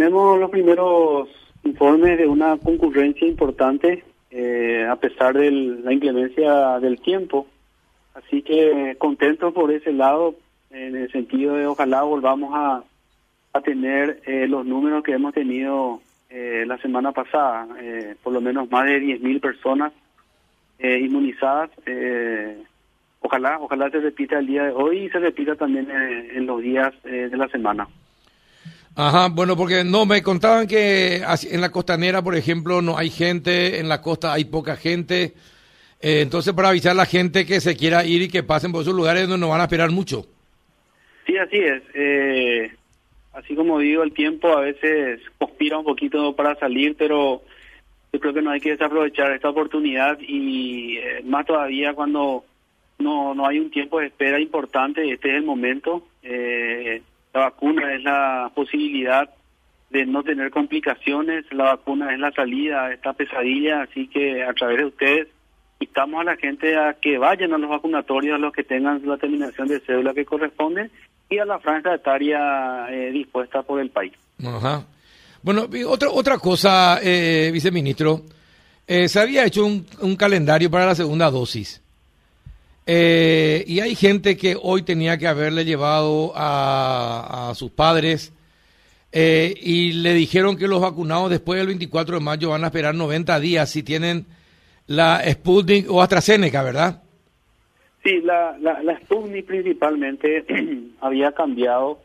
tenemos los primeros informes de una concurrencia importante eh, a pesar de la inclemencia del tiempo. Así que contento por ese lado, en el sentido de ojalá volvamos a, tener eh, los números que hemos tenido eh, la semana pasada, eh, por lo menos más de 10.000 personas inmunizadas. ojalá, ojalá se repita el día de hoy y se repita también en los días de la semana. Ajá, bueno, porque no, me contaban que en la costanera, por ejemplo, no hay gente, en la costa hay poca gente. entonces, para avisar a la gente que se quiera ir y que pasen por esos lugares donde no van a esperar mucho. Sí, así es. Eh, así como digo, el tiempo a veces conspira un poquito para salir, pero yo creo que no hay que desaprovechar esta oportunidad y eh, más todavía cuando no, no hay un tiempo de espera importante, este es el momento. Eh, la vacuna es la posibilidad de no tener complicaciones, la vacuna es la salida a esta pesadilla, así que a través de ustedes invitamos a la gente a que vayan a los vacunatorios, a los que tengan la terminación de cédula que corresponde y a la franja etaria eh, dispuesta por el país. Ajá. Bueno, otra, otra cosa, eh, viceministro, eh, se había hecho un, un, calendario para la segunda dosis. Y hay gente que hoy tenía que haberle llevado a, sus padres y le dijeron que los vacunados después del 24 de mayo van a esperar 90 días si tienen la Sputnik o AstraZeneca, ¿verdad? Sí, la, la, la Sputnik principalmente había cambiado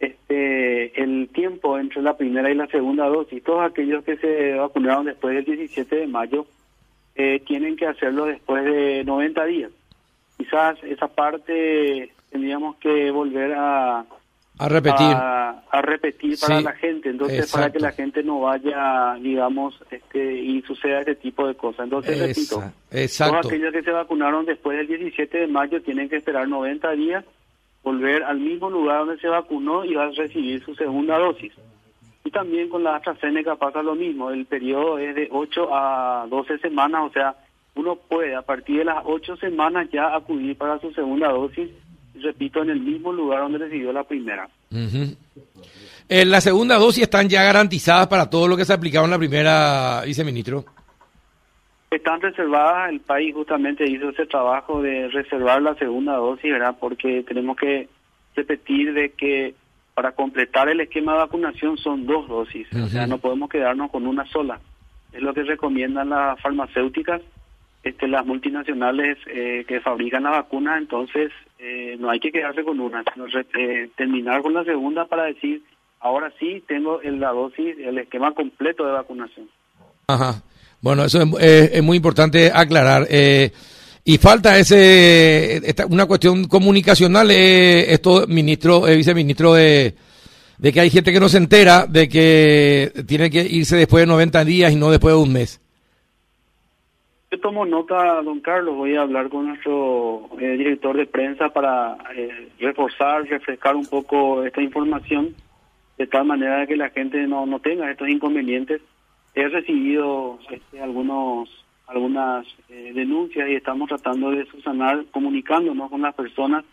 este el tiempo entre la primera y la segunda dosis. Todos aquellos que se vacunaron después del 17 de mayo eh, tienen que hacerlo después de 90 días. Quizás esa parte tendríamos que volver a, a repetir. A, repetir para la gente, entonces para que la gente no vaya, digamos, este y suceda este tipo de cosas. Entonces, repito, todos aquellos que se vacunaron después del 17 de mayo tienen que esperar 90 días, volver al mismo lugar donde se vacunó y va a recibir su segunda dosis. Y también con la AstraZeneca pasa lo mismo, el periodo es de 8 a 12 semanas, o sea, uno puede a partir de las 8 semanas ya acudir para su segunda dosis repito, en el mismo lugar donde recibió la primera. eh, la segunda dosis están ya garantizadas para todo lo que se aplicaba en la primera, viceministro. Están reservadas, el país justamente hizo ese trabajo de reservar la segunda dosis, ¿verdad? Porque tenemos que repetir de que para completar el esquema de vacunación son dos dosis, o sea, no podemos quedarnos con una sola. Es lo que recomiendan las farmacéuticas este, las multinacionales eh, que fabrican la vacuna, entonces eh, no hay que quedarse con una, sino eh, terminar con la segunda para decir, ahora sí tengo la dosis, el esquema completo de vacunación. Ajá. Bueno, eso es, muy importante aclarar. y falta ese una cuestión comunicacional, esto, ministro, viceministro, de, de que hay gente que no se entera de que tiene que irse después de 90 días y no después de un mes. Yo tomo nota, don Carlos, voy a hablar con nuestro eh, director de prensa para eh, reforzar, refrescar un poco esta información, de tal manera que la gente no, no tenga estos inconvenientes. He recibido este, algunos algunas eh, denuncias y estamos tratando de subsanar comunicándonos con las personas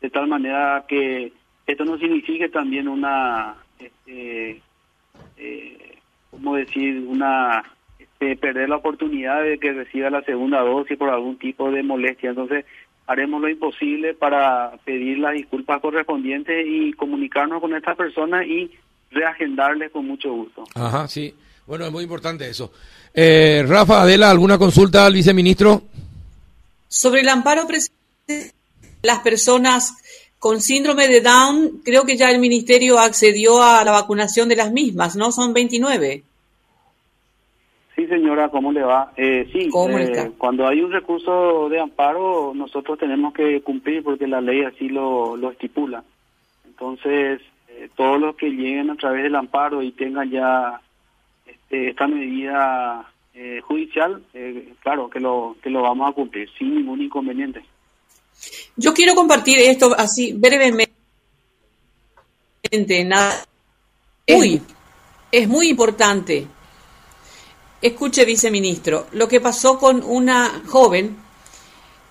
de tal manera que esto no signifique también una, este, eh, ¿cómo decir?, una perder la oportunidad de que reciba la segunda dosis por algún tipo de molestia. Entonces, haremos lo imposible para pedir las disculpas correspondientes y comunicarnos con estas personas y reagendarles con mucho gusto. Ajá, sí. Bueno, es muy importante eso. Eh, Rafa, Adela, ¿alguna consulta al viceministro? Sobre el amparo de las personas con síndrome de Down, creo que ya el ministerio accedió a la vacunación de las mismas, ¿no? Son 29. Sí, señora, ¿cómo le va? Eh, sí, eh, cuando hay un recurso de amparo, nosotros tenemos que cumplir porque la ley así lo, lo estipula. Entonces, eh, todos los que lleguen a través del amparo y tengan ya este, esta medida eh, judicial, claro que lo, que lo vamos a cumplir sin ningún inconveniente. Yo quiero compartir esto así brevemente. Nada. Uy, es muy importante Escuche, viceministro, lo que pasó con una joven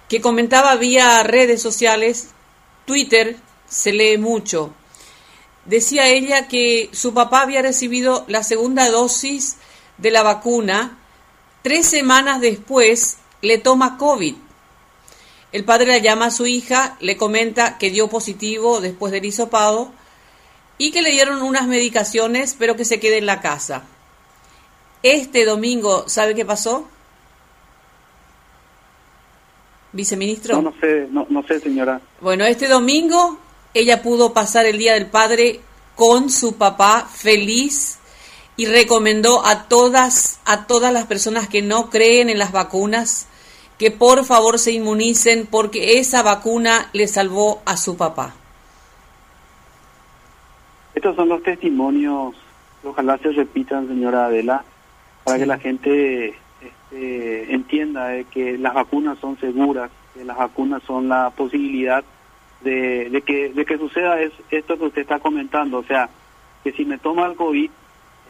que comentaba vía redes sociales, Twitter se lee mucho, decía ella que su papá había recibido la segunda dosis de la vacuna, tres semanas después le toma COVID. El padre la llama a su hija, le comenta que dio positivo después del hisopado y que le dieron unas medicaciones, pero que se quede en la casa. Este domingo, ¿sabe qué pasó? Viceministro. No, no sé, no, no sé, señora. Bueno, este domingo ella pudo pasar el Día del Padre con su papá feliz y recomendó a todas, a todas las personas que no creen en las vacunas que por favor se inmunicen porque esa vacuna le salvó a su papá. Estos son los testimonios, ojalá se repitan, señora Adela, para que la gente este, entienda que las vacunas son seguras, que las vacunas son la posibilidad de, que, de que suceda es esto que usted está comentando, o sea, que si me toma el COVID,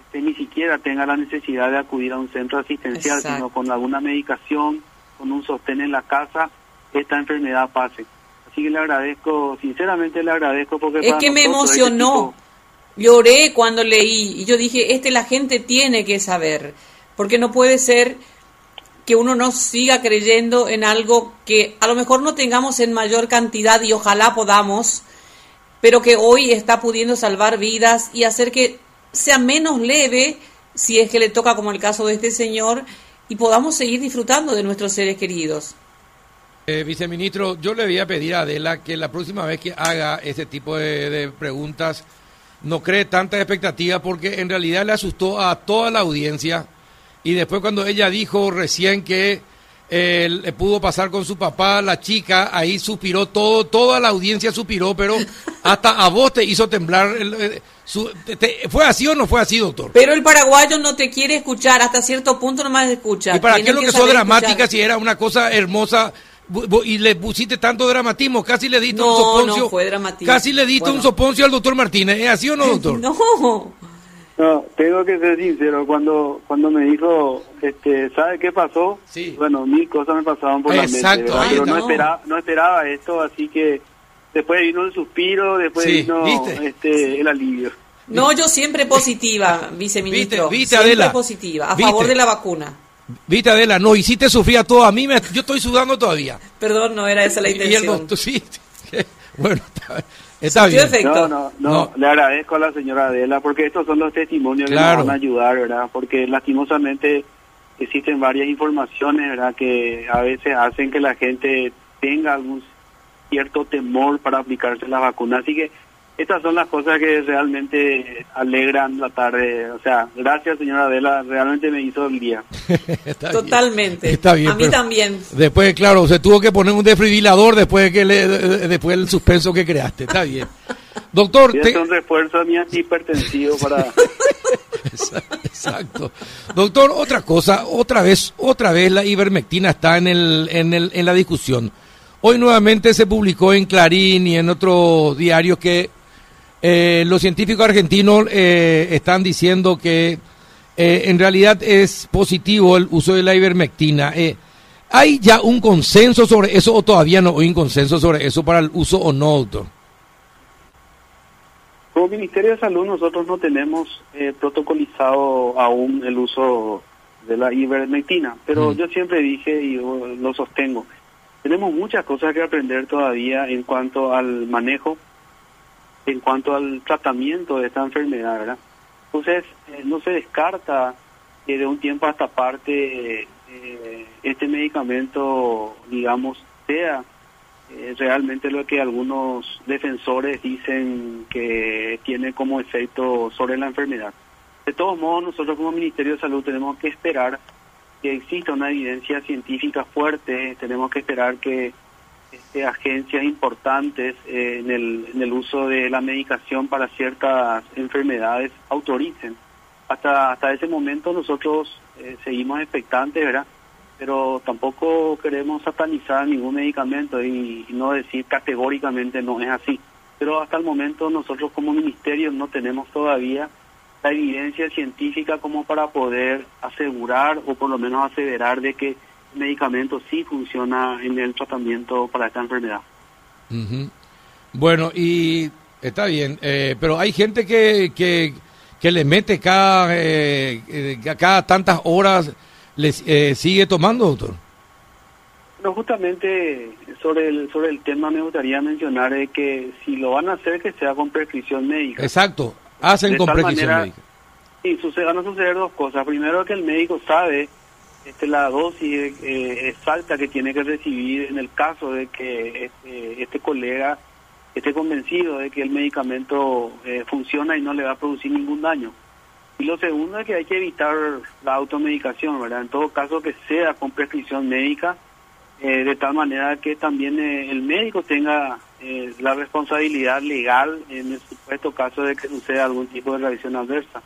este, ni siquiera tenga la necesidad de acudir a un centro asistencial, sino con alguna medicación, con un sostén en la casa, esta enfermedad pase. Así que le agradezco, sinceramente le agradezco porque... Es que me emocionó. Lloré cuando leí y yo dije, este la gente tiene que saber, porque no puede ser que uno no siga creyendo en algo que a lo mejor no tengamos en mayor cantidad y ojalá podamos, pero que hoy está pudiendo salvar vidas y hacer que sea menos leve si es que le toca como el caso de este señor y podamos seguir disfrutando de nuestros seres queridos. Eh, viceministro, yo le voy a pedir a Adela que la próxima vez que haga ese tipo de, preguntas no cree tanta expectativa porque en realidad le asustó a toda la audiencia y después cuando ella dijo recién que eh, le pudo pasar con su papá, la chica, ahí suspiró todo, toda la audiencia suspiró, pero hasta a vos te hizo temblar. Eh, ¿Fue así o no fue así, doctor? Pero el paraguayo no te quiere escuchar, hasta cierto punto nomás escucha. ¿Y para qué lo que, sos dramática si era una cosa hermosa? Y le pusiste tanto dramatismo, casi le diste un soponcio. No, fue dramatismo. Casi le diste un soponcio al doctor Martínez. ¿Es así o no, doctor? no. No, tengo que ser sincero, cuando cuando me dijo, este, ¿sabe qué pasó? Sí. Bueno, mil cosas me pasaban por la mente, pero no esperaba, no esperaba esto, así que después vino el suspiro, después vino este, el alivio. No, yo siempre positiva, viceministro. ¿Viste, siempre positiva, a favor de la vacuna. Viste, Adela, no hiciste sufrir a todo. A mí, me, yo estoy sudando todavía. Perdón, no era esa la intención. Y el doctor, sí. Bueno, está, bien. No, no, no, le agradezco a la señora Adela porque estos son los testimonios que nos van a ayudar, ¿verdad? Porque lastimosamente existen varias informaciones, ¿verdad? Que a veces hacen que la gente tenga algún cierto temor para aplicarse la vacuna. Así que estas son las cosas que realmente alegran la tarde. O sea, gracias señora Adela, realmente me hizo el día. Totalmente. Está bien. A mí también. Después, claro, se tuvo que poner un desfibrilador después de que le, después del suspenso que creaste. Está bien. Doctor, es un refuerzo a mi antihipertensivo para Exacto. Doctor, otra cosa, otra vez, otra vez la ivermectina está en el, en el en la discusión. Hoy nuevamente se publicó en Clarín y en otro diario que eh, los científicos argentinos eh, están diciendo que eh, en realidad es positivo el uso de la ivermectina. ¿Hay ya un consenso sobre eso o todavía no hay un consenso sobre eso para el uso o no, doctor? Como Ministerio de Salud nosotros no tenemos protocolizado aún el uso de la ivermectina, pero mm. yo siempre dije y lo sostengo, tenemos muchas cosas que aprender todavía en cuanto al manejo en cuanto al tratamiento de esta enfermedad, ¿verdad? Entonces, eh, no se descarta que de un tiempo a esta parte eh, este medicamento, digamos, sea eh, realmente lo que algunos defensores dicen que tiene como efecto sobre la enfermedad. De todos modos, nosotros como Ministerio de Salud tenemos que esperar que exista una evidencia científica fuerte, tenemos que esperar que este, agencias importantes eh, en, el, en el uso de la medicación para ciertas enfermedades autoricen. Hasta, hasta ese momento nosotros eh, seguimos expectantes, ¿verdad? Pero tampoco queremos satanizar ningún medicamento y, no decir categóricamente no es así. Pero hasta el momento nosotros como ministerio no tenemos todavía la evidencia científica como para poder asegurar o por lo menos aseverar de que medicamento sí funciona en el tratamiento para esta enfermedad. Bueno, y Está bien, eh, pero hay gente que, que, que le mete cada, eh, eh, cada tantas horas, les sigue tomando, doctor. No, justamente sobre el, sobre el tema me gustaría mencionar que si lo van a hacer, que sea con prescripción médica. Exacto, hacen con prescripción médica. Y sucede, van a suceder dos cosas. Primero, que el médico sabe este, la dosis eh, exacta que tiene que recibir en el caso de que este, este colega esté convencido de que el medicamento eh, funciona y no le va a producir ningún daño. Y lo segundo es que hay que evitar la automedicación, ¿verdad? En todo caso que sea con prescripción médica, eh, de tal manera que también el médico tenga la responsabilidad legal en el supuesto caso de que suceda algún tipo de reacción adversa.